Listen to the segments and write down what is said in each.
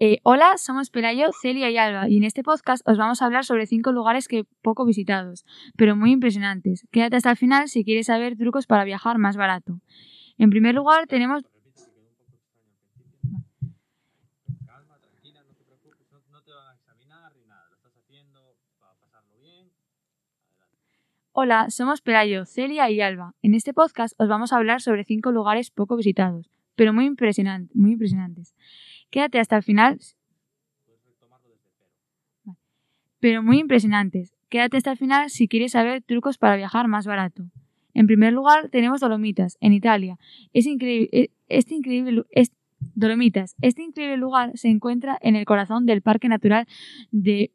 Eh, hola, somos Pelayo, Celia y Alba y en este podcast os vamos a hablar sobre cinco lugares que poco visitados, pero muy impresionantes. Quédate hasta el final si quieres saber trucos para viajar más barato. En primer lugar tenemos... Hola, somos Pelayo, Celia y Alba. En este podcast os vamos a hablar sobre cinco lugares poco visitados, pero muy, impresionantes, muy impresionantes. Quédate hasta el final, pero muy impresionantes. Quédate hasta el final si quieres saber trucos para viajar más barato. En primer lugar tenemos Dolomitas, en Italia. Es increíble, este increíble, es- Dolomitas. Este increíble lugar se encuentra en el corazón del Parque Natural de...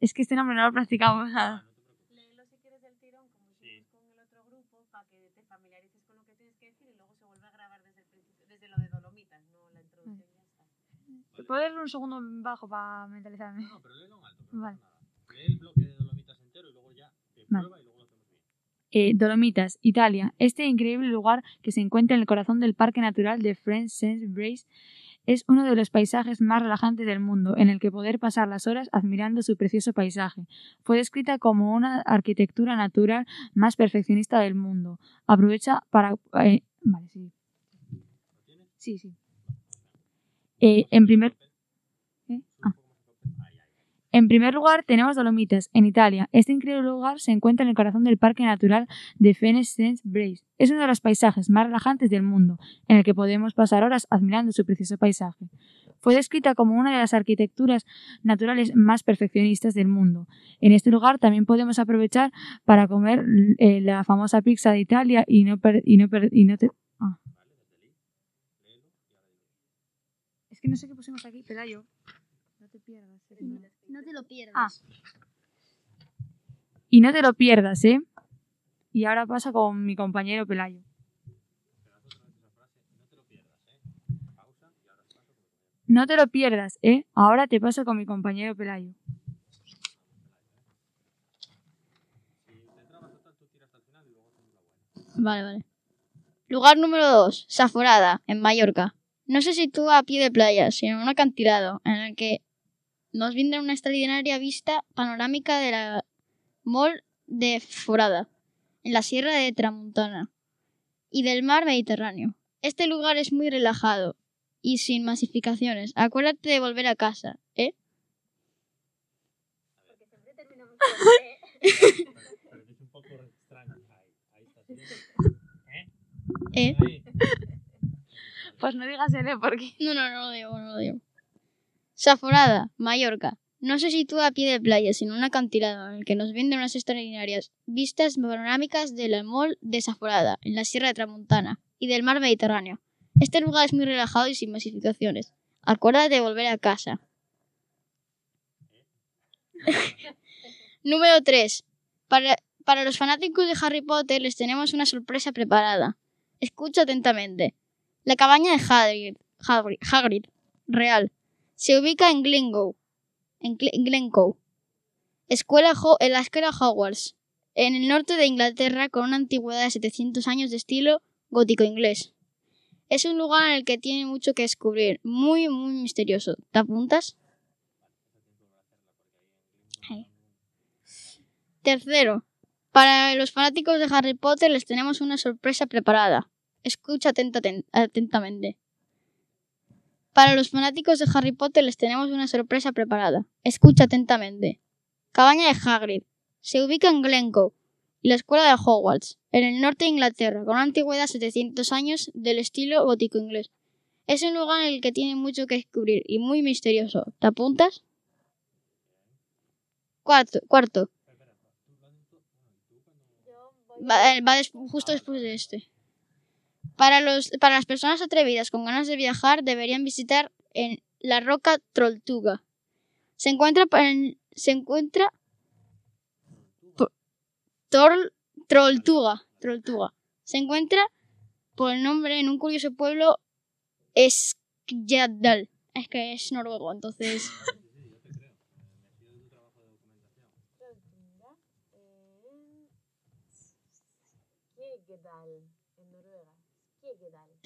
Es que este nombre no lo practicamos. No te preocupes. Léelo si quieres del tirón, como Sí. hicimos con el otro grupo, para que te familiarices con lo que tienes que decir y luego se vuelve a grabar desde el principio, desde lo de Dolomitas, no la introducción ya está. ¿Puedo leer un segundo bajo para mentalizarme? No, pero léelo en alto. Vale. Lee el bloque de Dolomitas entero y luego ya te Vale. prueba y luego lo hacemos bien. Eh, Dolomitas, Italia. Este increíble lugar que se encuentra en el corazón del Parque Natural de French Saint Brace es uno de los paisajes más relajantes del mundo, en el que poder pasar las horas admirando su precioso paisaje. Fue descrita como una arquitectura natural más perfeccionista del mundo. Aprovecha para... eh, vale, sí. Sí, sí. Eh, en primer... Sube Ah. En primer lugar, tenemos Dolomitas, en Italia. Este increíble lugar se encuentra en el corazón del Parque Natural de Fennes Brace. Es uno de los paisajes más relajantes del mundo, en el que podemos pasar horas admirando su precioso paisaje. Fue descrita como una de las arquitecturas naturales más perfeccionistas del mundo. En este lugar también podemos aprovechar para comer eh, la famosa pizza de Italia y no per- y no per- y no te- ah. Vale, desde ahí. Léelo y ahora dilo. Es que no sé qué pusimos aquí, Pelayo. No te pierdas. No te lo pierdas. Ah. Y no te lo pierdas, ¿eh? Y ahora pasa con mi compañero Pelayo. No te lo pierdas, ¿eh? Ahora No te ¿eh? Paso con mi compañero Pelayo. Vale, vale. Lugar número 2. Saforada, en Mallorca. No se sitúa a pie de playa, sino en un acantilado, en el que nos brinda una extraordinaria vista panorámica de la Mol de Forada, en la Sierra de Tramuntana, y del mar Mediterráneo. Este lugar es muy relajado y sin masificaciones. Acuérdate de volver a casa, ¿eh? Porque siempre terminamos con. Pero es un poco extraño. Ahí, ahí está. ¿sí? ¿Eh? Pues no digas L porque... No, no, no lo digo, no lo digo. Saforada, Mallorca. No se sitúa a pie de playa, sino un acantilado en el que nos venden unas extraordinarias vistas panorámicas de la mol de Saforada, en la Sierra de Tramontana, y del mar Mediterráneo. Este lugar es muy relajado y sin masificaciones. Acuérdate de volver a casa. Número 3. Para, para los fanáticos de Harry Potter les tenemos una sorpresa preparada. Escucha atentamente. La cabaña de Hagrid, Hagrid, Hagrid, real, se ubica en Glencoe, en Gle- Glencoe, escuela en la escuela Hogwarts, en el norte de Inglaterra con una antigüedad de 700 años de estilo gótico inglés. Es un lugar en el que tiene mucho que descubrir, muy, muy misterioso. ¿Te apuntas? Tercero, para los fanáticos de Harry Potter les tenemos una sorpresa preparada. Escucha atenta- aten- atentamente. Para los fanáticos de Harry Potter les tenemos una sorpresa preparada. Escucha atentamente. Cabaña de Hagrid. Se ubica en Glencoe y la escuela de Hogwarts, en el norte de Inglaterra, con una antigüedad de 700 años del estilo gótico inglés. Es un lugar en el que tiene mucho que descubrir y muy misterioso. ¿Te apuntas? Cuarto, Va, eh, va des- justo después de este. Para, los, para las personas atrevidas con ganas de viajar, deberían visitar en la roca Trolltuga. Se encuentra, en- se encuentra por-. Se encuentra por el nombre en un curioso pueblo Skjadal. Es que es noruego, entonces. Sí, yo te creo. Eh, Me fío de tu trabajo de documentación. Trolltunga en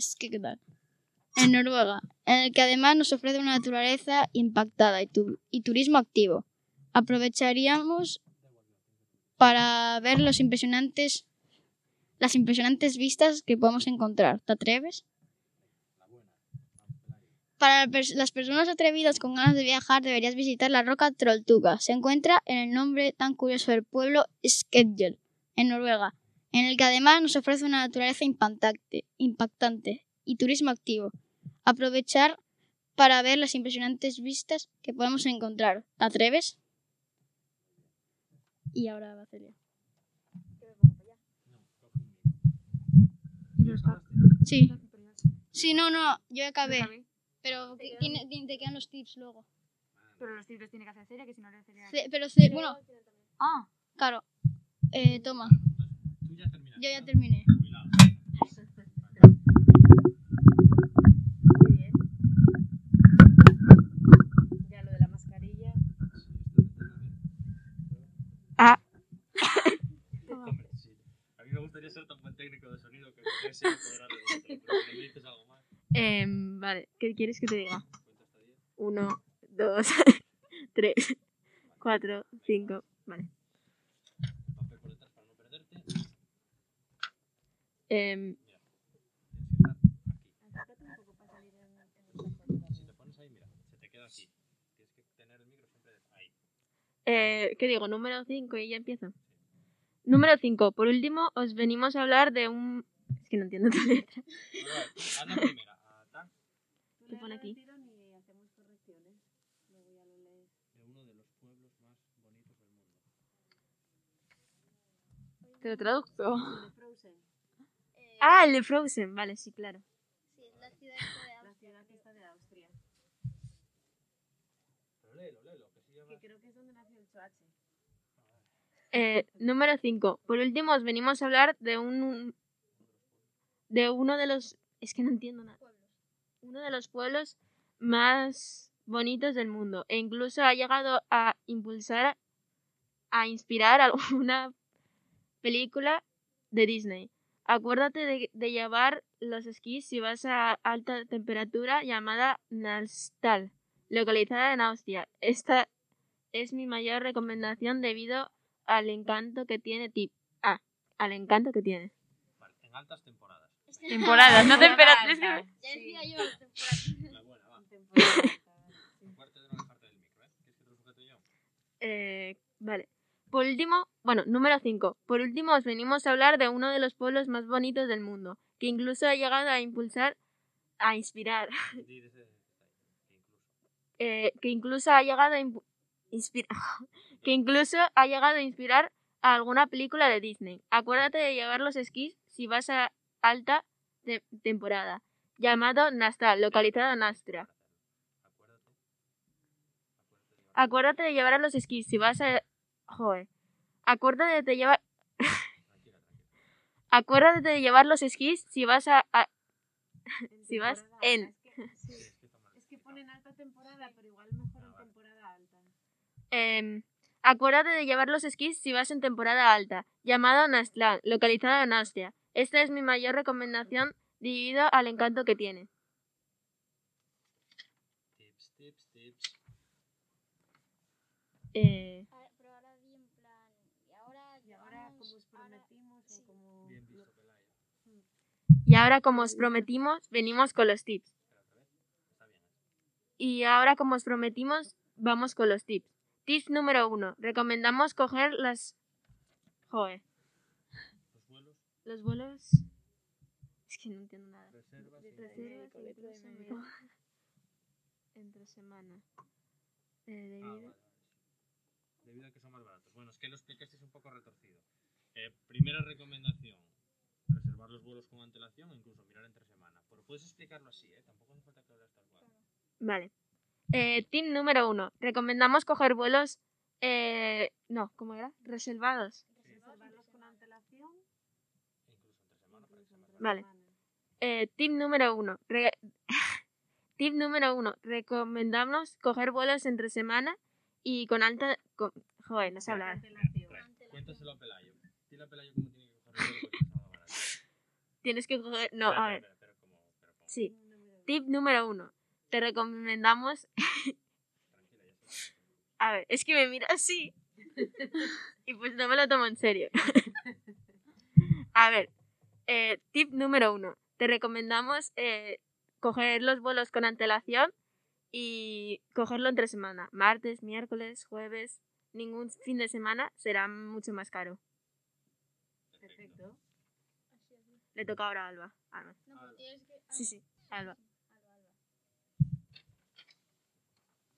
En Noruega. En el que además nos ofrece una naturaleza impactada y, tu- y turismo activo. Aprovecharíamos para ver los impresionantes, las impresionantes vistas que podemos encontrar. ¿Te atreves? Para las personas atrevidas con ganas de viajar deberías visitar la roca Trolltuga. Se encuentra en el nombre tan curioso del pueblo Skedjel, en Noruega, en el que además nos ofrece una naturaleza impactante, impactante y turismo activo. Aprovechar para ver las impresionantes vistas que podemos encontrar. ¿Te atreves? Y ahora va a Celia. ¿Y los ca- Sí. Sí, no, no, yo acabé. Pero te quedan los tips luego. Pero los títulos tiene que hacer Celia, que si no le Celia... Ce- pero, bueno, Ah, claro. Eh, toma. Yo ya terminé. Muy bien. Ya lo de la mascarilla. ah, Hombre, sí. A mí me gustaría ser tan buen técnico de sonido que con ese poder arreglarlo, pero me dices algo más, Em, vale, ¿qué quieres que te diga? cuenta hasta 10. Uno, dos, tres, cuatro, cinco. Vale. Ahí. eh, ¿Qué digo? Número cinco y ya empiezo. Número cinco. Por último, os venimos a hablar de un... Es que no entiendo tu letra. ¿Qué pone aquí? tirón y hacemos correcciones. Luego ya lo lees. de uno de los pueblos más bonitos del mundo. Te lo traduzco. Ah, el de Frozen. Vale, sí, claro. Sí, la ciudad de La ciudad que está de Austria. Pero léelo, léelo, que si Que llamas... creo que es donde nació el Choache. Eh, número 5. Por último, os venimos a hablar de un. de uno de los. Es que no entiendo nada. Uno de los pueblos más bonitos del mundo. E incluso ha llegado a impulsar. a inspirar alguna película de Disney. Acuérdate de, de llevar los esquís si vas a alta temperatura llamada Nalstal, localizada en Austria. Esta es mi mayor recomendación debido al encanto que tiene tip ah, al encanto que tiene. Vale, en altas temporadas. temporadas, no temperaturas. Ya decía yo, temporada. La buena, va. En temporada alta, sí. Acuérdate de no alejarte del micro, ¿eh? ¿Quieres que te lo sujete yo? Eh, vale. Por último, bueno, número 5. Por último, os venimos a hablar de uno de los pueblos más bonitos del mundo, que incluso ha llegado a impulsar, a inspirar, eh, que incluso ha llegado a impu- inspira- que incluso ha llegado a inspirar a alguna película de Disney. Acuérdate de llevar los esquís si vas a alta te- temporada, llamado Nastal, localizado en Austria. Acuérdate. Acuérdate de llevar- Acuérdate de llevar a los esquís si vas a... Joder. Acuérdate de llevar... Acuérdate de llevar los esquís si vas a... a- En Si vas en-. Es que, sí, Es ponen alta temporada, pero igual mejor en temporada alta. em, acuérdate de llevar los esquís si vas en temporada alta, llamado Nastlan, localizado en Austria. Esta es mi mayor recomendación debido al encanto que tiene. Tips, tips, tips. Eh, Ah, Pero ahora di en plan. Y ahora. Y ahora, llevamos- como os ahora- prometimos, sí. o como... Bien visto, lo- Pelaya. Y ahora, como os prometimos, venimos con los tips. Y ahora, como os prometimos, vamos con los tips. Tips número uno. Recomendamos coger las... Joder. Los vuelos, Los vuelos... Es que no entiendo nada. reservas... Reservas entre semana. Eh, Ah, debido- vale, sí. Debido a que son más baratos. Bueno, es que lo explicasteis un poco retorcido. Eh, primera recomendación. Reservar los vuelos con antelación o incluso mirar entre semana. Pero puedes explicarlo así, ¿eh? Tampoco hace falta que hables tal cual. Vale. Eh, tip número uno. Recomendamos coger vuelos... Eh, no, ¿cómo era? Reservados. Reservarlos con antelación. Vale. Eh, tip número uno. Re- tip número uno. Recomendamos coger vuelos entre semana y con alta... con- Joder, no sé hablar. Cuéntaselo a Pelayo. Dile a Pelayo cómo tiene que coger el vuelo para que sea más barato. Tienes que coger... No, a ver. espera, espera, pero como- pero como- Sí. Número Tip número uno. Te recomendamos... A ver, es que me mira así. y pues no me lo tomo en serio. A ver, eh, tip número uno. Te recomendamos eh, coger los vuelos con antelación y cogerlo entre semana. Martes, miércoles, jueves. Ningún fin de semana será mucho más caro. Perfecto. Le toca ahora a Alba. Alba. Sí, sí, Alba.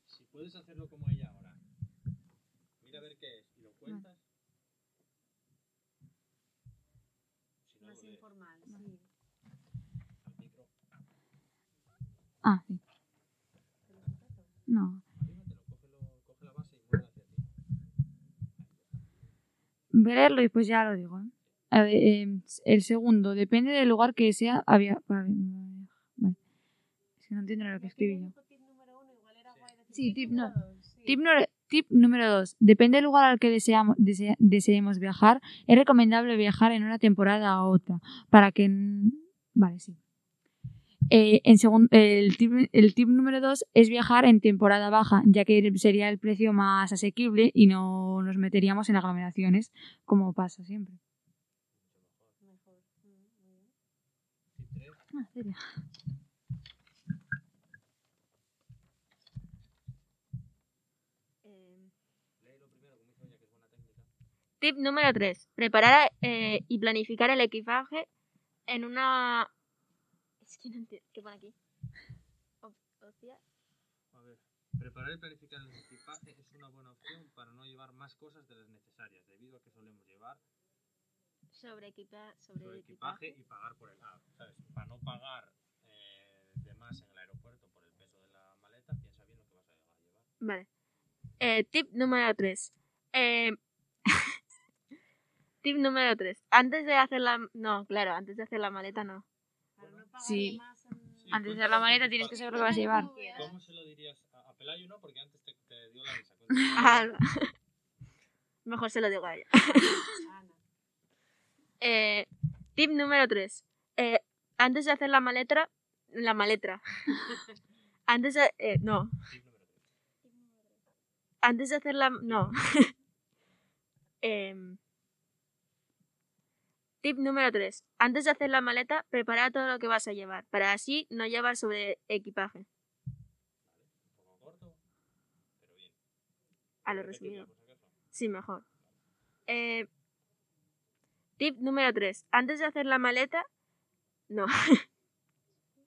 Si puedes hacerlo como ella ahora, mira a ver qué es y lo cuentas. Si no, Más lo ves informal, sí. al micro. Ah, sí. No. Anímatelo, cógelo, coge la base y mueve hacia ti. Voy a leerlo y pues ya lo digo. ¿eh? A ver, eh, el segundo, depende del lugar que sea. Había. Vale. vale. Es que no entiendo lo que escribí yo. Sí, tip no. dos. Tip, no- tip número 2. Depende del lugar al que deseamos, desea- deseemos viajar, es recomendable viajar en una temporada a otra. Para que. Vale, sí. Eh, en segun- el, tip, el tip número 2 es viajar en temporada baja, ya que sería el precio más asequible y no nos meteríamos en aglomeraciones, como pasa siempre. Mejor. Mm, muy bien. Tip tres, Ah. Eh, es buena técnica. Tip número 3. Preparar eh, y planificar el equipaje en una... Es que no entiendo. ¿Qué pone aquí? Ocia- A ver, preparar y planificar el equipaje es una buena opción para no llevar más cosas de las necesarias, debido a que solemos llevar Sobre, equipa sobre, sobre equipaje. equipaje y pagar por el ah, ¿sabes? Para no pagar eh, de más en el aeropuerto por el peso de la maleta, piensa bien lo que vas a llevar. Vale. Eh, tip número 3. tip número 3. Antes de hacer la... No, claro, antes de hacer la maleta no. Para no pagar Sí. más en- Sí, Antes de hacer la maleta tienes que saber lo que vas a llevar. ¿Cómo se lo dirías a, a Pelayo? No, porque antes te, te dio la risa. Ah, Mejor se lo digo a ella. Eh, tip número 3. antes de hacer la maleta... La maleta. antes de... eh, no. Antes de hacer la... No. Em, tip número 3. Antes de hacer la maleta, prepara todo lo que vas a llevar, para así no llevar sobre equipaje. A lo resumido. Sí, mejor. Eh, tip número 3. Antes de hacer la maleta... No.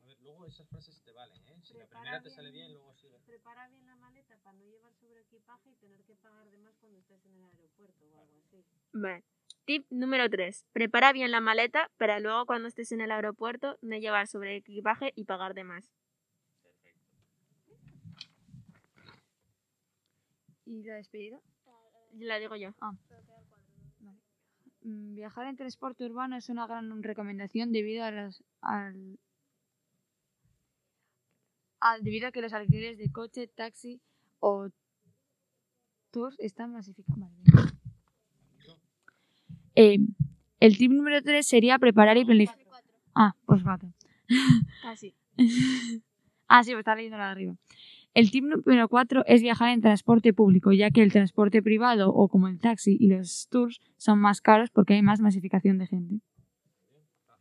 A ver, luego esas frases te valen, ¿eh? Si la Prepara primera te bien- sale bien, luego sigue. Prepara bien la maleta para no llevar sobre equipaje y tener que pagar de más cuando estés en el aeropuerto o algo así. Vale. Tip número 3. Prepara bien la maleta para luego cuando estés en el aeropuerto no llevar sobre equipaje y pagar de más. Perfecto. ¿Y la despedida? La digo yo. Mm, Viajar en transporte urbano es una gran recomendación debido a las al, al- debido a que los alquileres de coche, taxi o tours están masificados. Eh, el tip número 3 sería preparar y planificar. Ah, pues cuatro. Casi. Ah, sí, pues está leyendo la de arriba. El tip número 4 es viajar en transporte público, ya que el transporte privado o como el taxi y los tours son más caros porque hay más masificación de gente. Ah.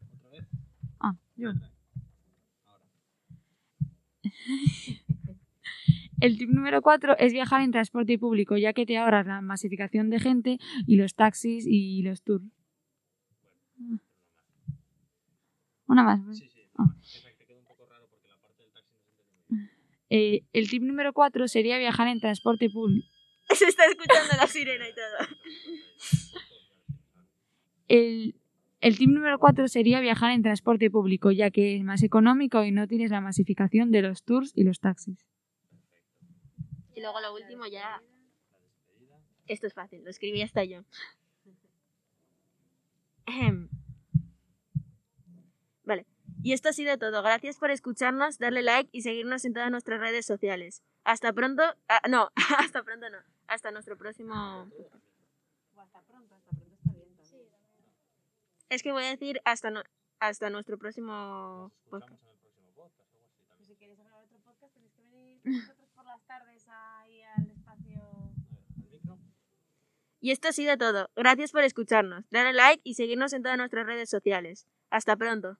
Ah, yo. El tip número 4 es viajar en transporte público, ya que te ahorras la masificación de gente y los taxis y los tours. Una más. pues. Sí, sí. Ah. Esa que te quedó un poco raro porque la parte del taxi no se entendió muy bien. Eh, el tip número 4 sería viajar en transporte público. Se está escuchando la sirena y todo. El, el tip número 4 sería viajar en transporte público, ya que es más económico y no tienes la masificación de los tours y los taxis. Y luego lo último ya... Esto es fácil, lo escribí hasta yo. Y esto ha sido todo. Gracias por escucharnos, darle like y seguirnos en todas nuestras redes sociales. Hasta pronto. ah, no, hasta pronto no. Hasta nuestro próximo. O hasta pronto, hasta pronto está bien también. Es que voy a decir hasta, no- hasta nuestro próximo podcast. escuchamos en el próximo podcast. algo así, tal nosotros por las tardes ahí al espacio. ¿Al micro? Y esto ha sido todo. Gracias por escucharnos. Dale like y seguirnos en todas nuestras redes sociales. Hasta pronto.